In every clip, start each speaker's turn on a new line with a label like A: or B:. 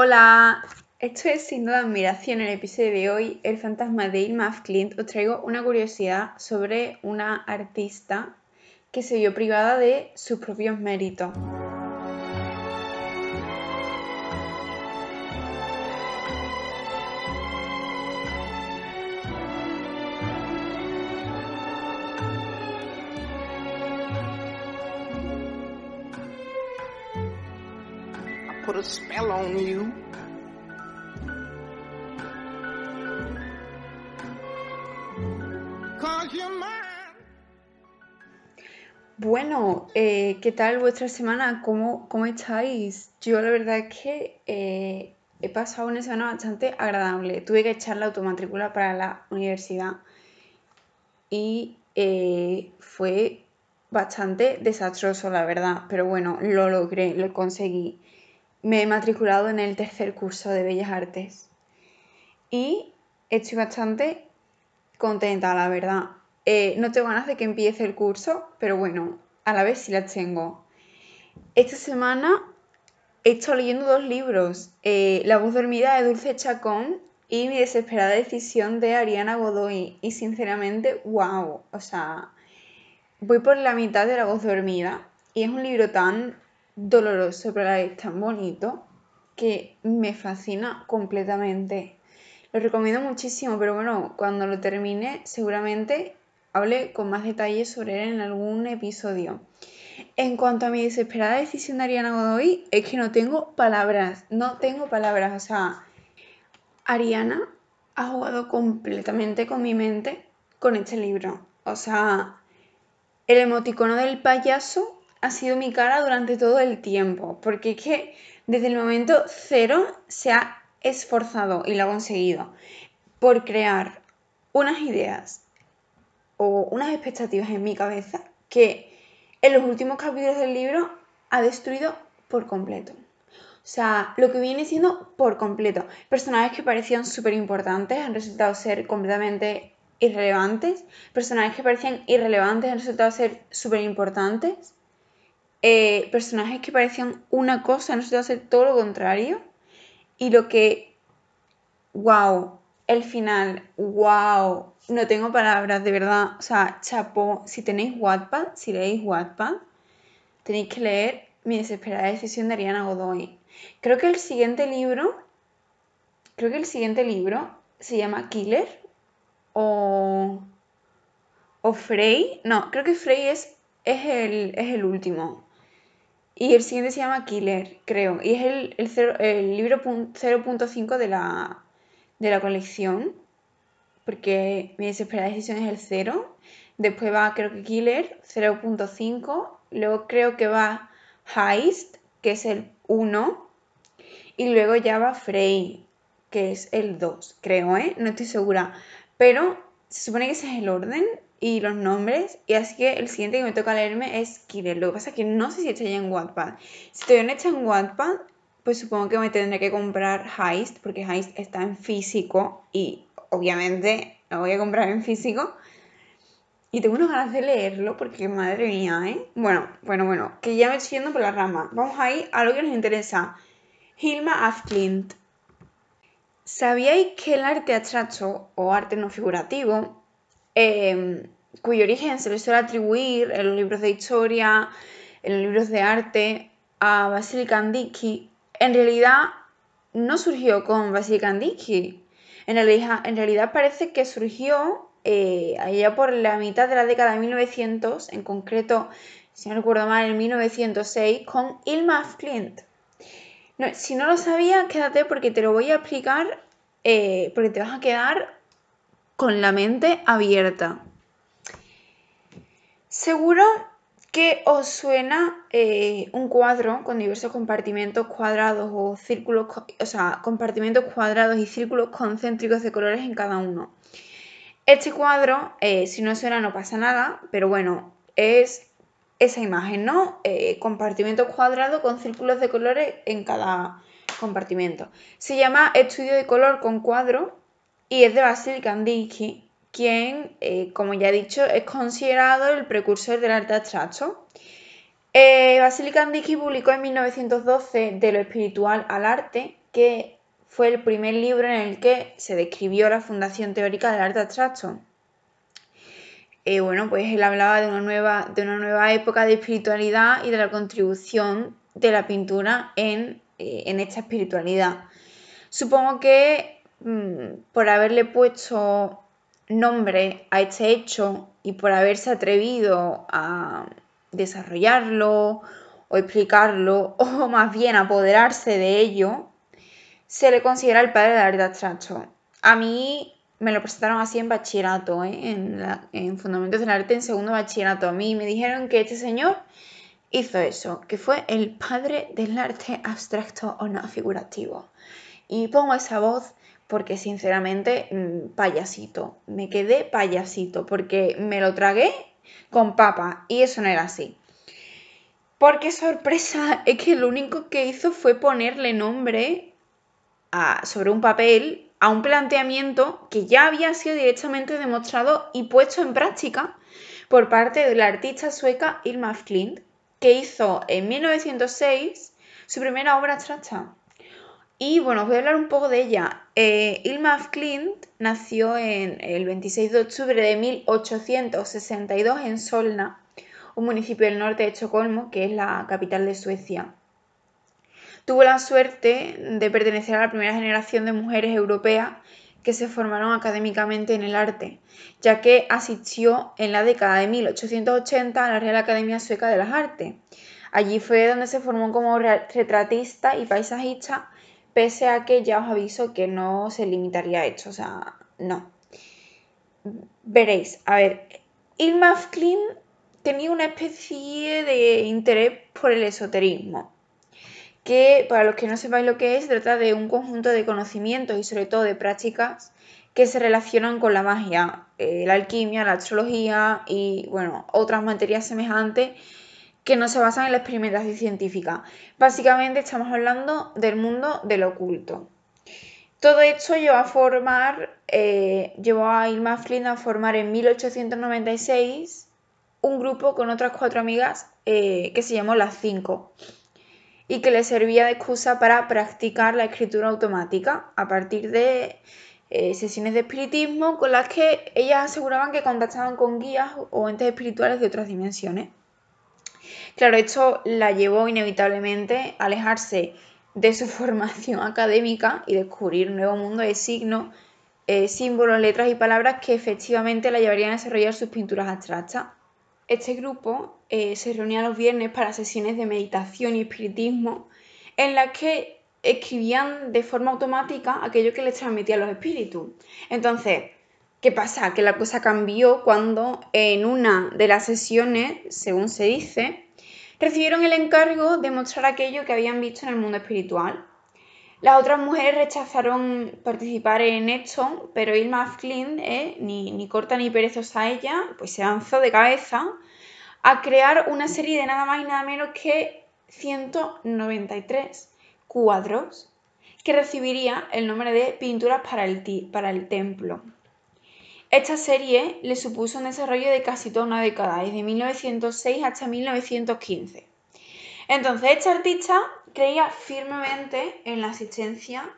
A: Hola, esto es sin duda admiración. En el episodio de hoy, El fantasma de Ilma Clint, os traigo una curiosidad sobre una artista que se vio privada de sus propios méritos. Bueno, eh, ¿qué tal vuestra semana? ¿Cómo, ¿Cómo, estáis? Yo la verdad es que eh, he pasado una semana bastante agradable. Tuve que echar la automatrícula para la universidad y eh, fue bastante desastroso, la verdad. Pero bueno, lo logré, lo conseguí me he matriculado en el tercer curso de Bellas Artes y estoy bastante contenta, la verdad. Eh, no tengo ganas de que empiece el curso, pero bueno, a la vez sí las tengo. Esta semana he estado leyendo dos libros, eh, La voz dormida de Dulce Chacón y Mi desesperada decisión de Ariana Godoy. Y sinceramente, wow, o sea, voy por la mitad de La voz dormida y es un libro tan doloroso, pero a la vez tan bonito que me fascina completamente. Lo recomiendo muchísimo, pero bueno, cuando lo termine seguramente hable con más detalles sobre él en algún episodio. En cuanto a mi desesperada decisión de Ariana Godoy, es que no tengo palabras, no tengo palabras. O sea, Ariana ha jugado completamente con mi mente con este libro. O sea, el emoticono del payaso ha sido mi cara durante todo el tiempo, porque es que desde el momento cero se ha esforzado y lo ha conseguido por crear unas ideas o unas expectativas en mi cabeza que en los últimos capítulos del libro ha destruido por completo. O sea, lo que viene siendo por completo. Personajes que parecían súper importantes han resultado ser completamente irrelevantes. Personajes que parecían irrelevantes han resultado ser súper importantes. Eh, personajes que parecían una cosa, no se hacer todo lo contrario. Y lo que, wow, el final, wow, no tengo palabras, de verdad. O sea, chapo, si tenéis Wattpad, si leéis Wattpad, tenéis que leer Mi desesperada decisión de Ariana Godoy. Creo que el siguiente libro, creo que el siguiente libro se llama Killer o, o Frey. No, creo que Frey es, es, el, es el último. Y el siguiente se llama Killer, creo. Y es el, el, libro 0.5 de la, de la colección. Porque mi desesperada decisión es el 0. Después va, creo que Killer, 0.5. Luego creo que va Heist, que es el 1. Y luego ya va Frey, que es el 2, creo, ¿eh? No estoy segura. Pero se supone que ese es el orden y los nombres. Y así que el siguiente que me toca leerme es Killer. Lo que pasa es que no sé si está ya en Wattpad. Si estoy en hecha en Wattpad, pues supongo que me tendré que comprar Heist, porque Heist está en físico y obviamente lo voy a comprar en físico. Y tengo unas ganas de leerlo porque madre mía, ¿eh? Bueno, bueno, bueno, que ya me estoy yendo por la rama. Vamos ahí a lo que nos interesa. Hilma Afklint. ¿Sabíais que el arte abstracto o arte no figurativo Em, cuyo origen se le suele atribuir en los libros de historia, en los libros de arte, a Vasily Kandinsky, en realidad no surgió con Vasily Kandinsky. En realidad, en realidad parece que surgió eh, allá por la mitad de la década de 1900, en concreto, si no recuerdo mal, en 1906, con Ilma Flint. si no lo sabía, quédate porque te lo voy a explicar, eh, porque te vas a quedar con la mente abierta. Seguro que os suena eh, un cuadro con diversos compartimentos cuadrados o círculos, o sea, compartimentos cuadrados y círculos concéntricos de colores en cada uno. Este cuadro, eh, si no suena no pasa nada, pero bueno, es esa imagen, ¿no? Eh, compartimentos cuadrados con círculos de colores en cada compartimento. Se llama estudio de color con cuadro y es de Vasily Kandinsky, quien, eh, como ya he dicho, es considerado el precursor del arte abstracto. Eh, Vasily publicó en 1912 De lo espiritual al arte, que fue el primer libro en el que se describió la fundación teórica del arte abstracto. Eh, bueno, pues él hablaba de una, nueva, de una nueva época de espiritualidad y de la contribución de la pintura en, eh, esta espiritualidad. Supongo que mm, por haberle puesto nombre a este hecho y por haberse atrevido a desarrollarlo o explicarlo o más bien apoderarse de ello, se le considera el padre del arte abstracto. A mí me lo presentaron así en bachillerato, ¿eh? en, en Fundamentos del Arte en segundo bachillerato. A mí me dijeron que este señor hizo eso, que fue el padre del arte abstracto o no figurativo. Y pongo esa voz porque sinceramente, mm, payasito, me quedé payasito, porque me lo tragué con papa y eso no era así. Porque sorpresa, es que lo único que hizo fue ponerle nombre sobre un papel a un planteamiento que ya había sido directamente demostrado y puesto en práctica por parte de la artista sueca Irma Klint, que hizo en 1906 su primera obra abstracta. Y bueno, os voy a hablar un poco de ella. Eh, Ilma Klint nació en el 26 de octubre de 1862 en Solna, un municipio del norte de Estocolmo, que es la capital de Suecia. Tuvo la suerte de pertenecer a la primera generación de mujeres europeas que se formaron académicamente en el arte, ya que asistió en la década de 1880 a la Real Academia Sueca de las Artes. Allí fue donde se formó como retratista y paisajista pese a que ya os aviso que no se limitaría a esto, o sea, no. Veréis, a ver, Irma Flynn tenía una especie de interés por el esoterismo, que para los que no sepáis lo que es, trata de un conjunto de conocimientos y sobre todo de prácticas que se relacionan con la magia, eh, la alquimia, la astrología y bueno, otras materias semejantes que no se basan en la experimentación científica. Básicamente estamos hablando del mundo del oculto. Todo esto llevó a formar, eh, llevó a a formar en 1896 un grupo con otras cuatro amigas eh, que se llamó Las Cinco y que le servía de excusa para practicar la escritura automática a partir de eh, sesiones de espiritismo con las que ellas aseguraban que contactaban con guías o entes espirituales de otras dimensiones. Claro, esto la llevó inevitablemente a alejarse de su formación académica y descubrir un nuevo mundo de signos, eh, símbolos, letras y palabras que efectivamente la llevarían a desarrollar sus pinturas abstractas. Este grupo eh, se reunía los viernes para sesiones de meditación y espiritismo en las que escribían de forma automática aquello que les transmitían los espíritus. Entonces, ¿qué pasa? Que la cosa cambió cuando en una de las sesiones, según se dice, recibieron el encargo de mostrar aquello que habían visto en el mundo espiritual. Las otras mujeres rechazaron participar en esto, pero Irma Flynn, eh, ni, corta ni perezosa ella, pues se lanzó de cabeza a crear una serie de nada más y nada menos que 193 cuadros que recibiría el nombre de Pinturas para el, para el Templo. Esta serie le supuso un desarrollo de casi toda una década, desde 1906 hasta 1915. Entonces, esta artista creía firmemente en la existencia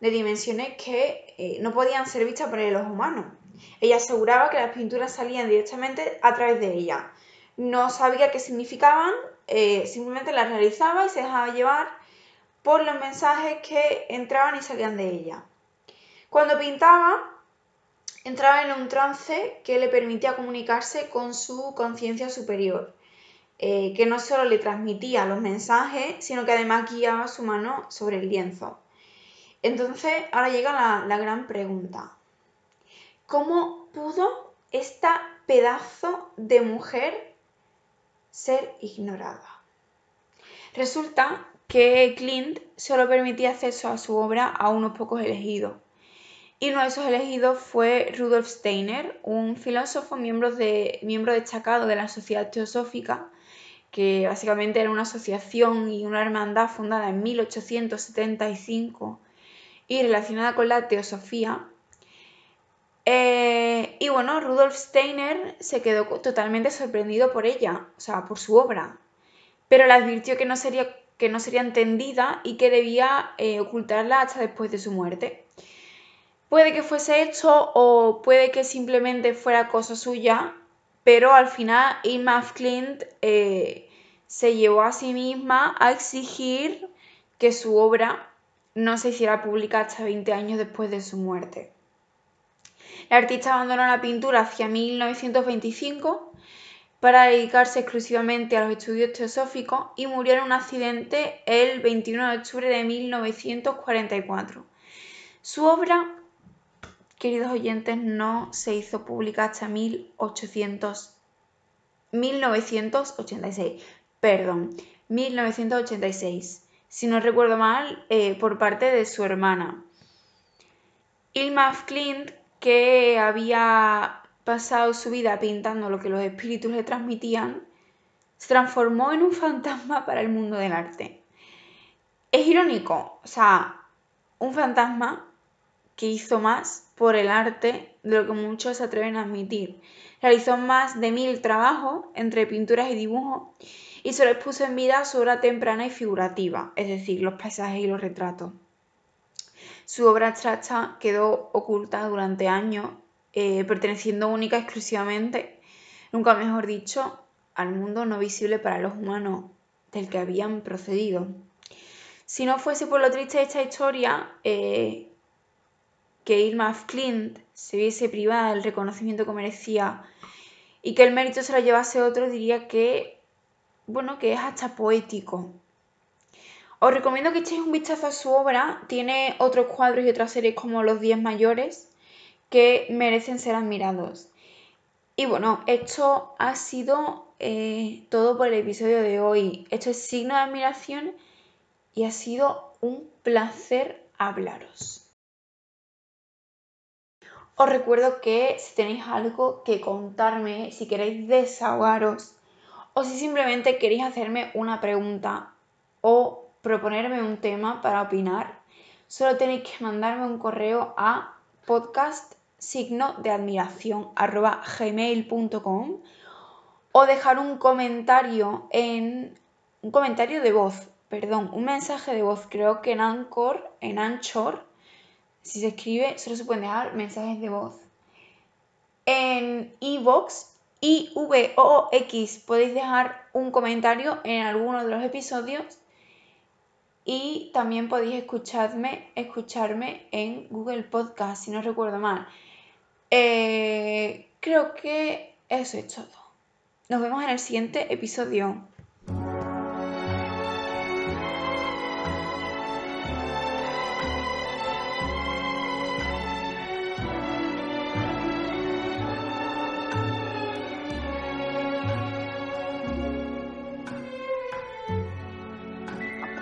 A: de dimensiones que eh, no podían ser vistas por el ojo humano. Ella aseguraba que las pinturas salían directamente a través de ella. No sabía qué significaban, eh, simplemente las realizaba y se dejaba llevar por los mensajes que entraban y salían de ella. Cuando pintaba, entraba en un trance que le permitía comunicarse con su conciencia superior, eh, que no solo le transmitía los mensajes, sino que además guiaba su mano sobre el lienzo. Entonces, ahora llega la, la gran pregunta. ¿Cómo pudo esta pedazo de mujer ser ignorada? Resulta que Clint solo permitía acceso a su obra a unos pocos elegidos y uno de esos elegidos fue Rudolf Steiner, un filósofo miembro, de, miembro destacado de la Sociedad Teosófica, que básicamente era una asociación y una hermandad fundada en 1875 y relacionada con la teosofía. Eh, y bueno, Rudolf Steiner se quedó totalmente sorprendido por ella, o sea, por su obra, pero le advirtió que no sería que no sería entendida y que debía eh, ocultarla hasta después de su muerte. Puede que fuese esto o puede que simplemente fuera cosa suya, pero al final Irma Clint eh, se llevó a sí misma a exigir que su obra no se hiciera pública hasta 20 años después de su muerte. La artista abandonó la pintura hacia 1925 para dedicarse exclusivamente a los estudios teosóficos y murió en un accidente el 21 de octubre de 1944. Su obra, queridos oyentes, no se hizo pública hasta 1800, 1986. Perdón, 1986. Si no recuerdo mal, eh, por parte de su hermana. Ilma Clint, que había pasado su vida pintando lo que los espíritus le transmitían, se transformó en un fantasma para el mundo del arte. Es irónico, o sea, un fantasma que hizo más por el arte de lo que muchos se atreven a admitir. Realizó más de mil trabajos entre pinturas y dibujos y se les puso en vida su obra temprana y figurativa, es decir, los paisajes y los retratos. Su obra abstracta quedó oculta durante años eh, perteneciendo única exclusivamente, nunca mejor dicho, al mundo no visible para los humanos del que habían procedido. Si no fuese por lo triste de esta historia, eh, que Irma Clint se viese privada del reconocimiento que merecía y que el mérito se lo llevase otro, diría que, bueno, que es hasta poético. Os recomiendo que echéis un vistazo a su obra, tiene otros cuadros y otras series como Los Días Mayores, que merecen ser admirados. Y bueno, esto ha sido eh, todo por el episodio de hoy. Esto es signo de admiración y ha sido un placer hablaros. Os recuerdo que si tenéis algo que contarme, si queréis desahogaros o si simplemente queréis hacerme una pregunta o proponerme un tema para opinar, solo tenéis que mandarme un correo a podcast signo de admiración arroba gmail.com o dejar un comentario en un comentario de voz, perdón, un mensaje de voz, creo que en Anchor, en Anchor, si se escribe, solo se pueden dejar mensajes de voz. En iVoox, I-V-O-X, podéis dejar un comentario en alguno de los episodios y también podéis escucharme, escucharme en Google Podcast, si no recuerdo mal. Eh, creo que eso es todo. Nos vemos en el siguiente episodio.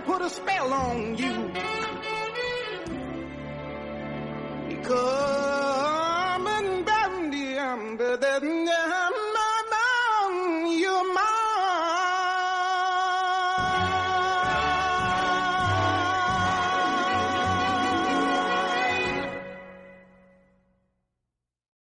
B: Put a spell on you.